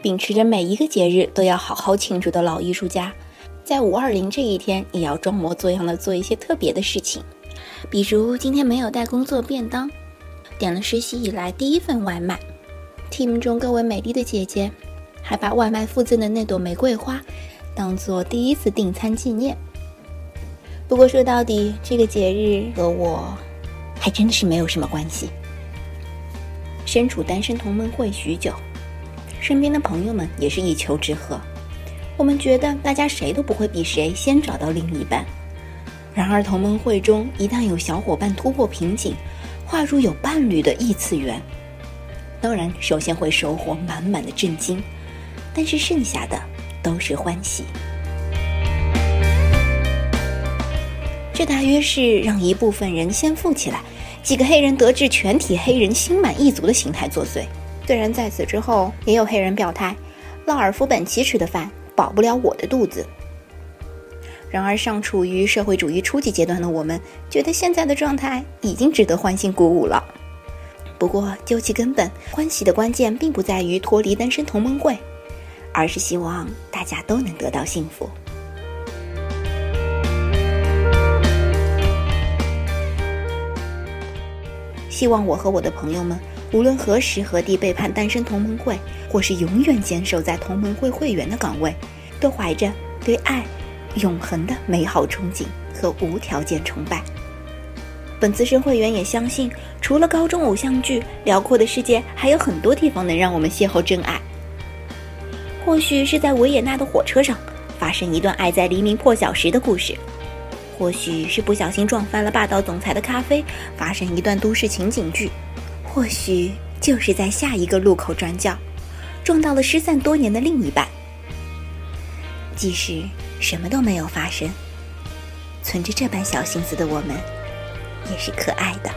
秉持着每一个节日都要好好庆祝的老艺术家，在五二零这一天也要装模作样的做一些特别的事情，比如今天没有带工作便当，点了实习以来第一份外卖。team 中各位美丽的姐姐，还把外卖附赠的那朵玫瑰花，当做第一次订餐纪念。不过说到底，这个节日和我，还真的是没有什么关系。身处单身同盟会许久。身边的朋友们也是一丘之貉，我们觉得大家谁都不会比谁先找到另一半。然而同盟会中一旦有小伙伴突破瓶颈，划入有伴侣的异次元，当然首先会收获满满的震惊，但是剩下的都是欢喜。这大约是让一部分人先富起来，几个黑人得志，全体黑人心满意足的心态作祟。虽然在此之后也有黑人表态，劳尔夫本奇吃的饭饱不了我的肚子。然而，尚处于社会主义初级阶段的我们，觉得现在的状态已经值得欢欣鼓舞了。不过，究其根本，欢喜的关键并不在于脱离单身同盟会，而是希望大家都能得到幸福。希望我和我的朋友们。无论何时何地背叛单身同盟会，或是永远坚守在同盟会会员的岗位，都怀着对爱、永恒的美好憧憬和无条件崇拜。本资深会员也相信，除了高中偶像剧，辽阔的世界还有很多地方能让我们邂逅真爱。或许是在维也纳的火车上发生一段爱在黎明破晓时的故事，或许是不小心撞翻了霸道总裁的咖啡，发生一段都市情景剧。或许就是在下一个路口转角，撞到了失散多年的另一半。即使什么都没有发生，存着这般小心思的我们，也是可爱的。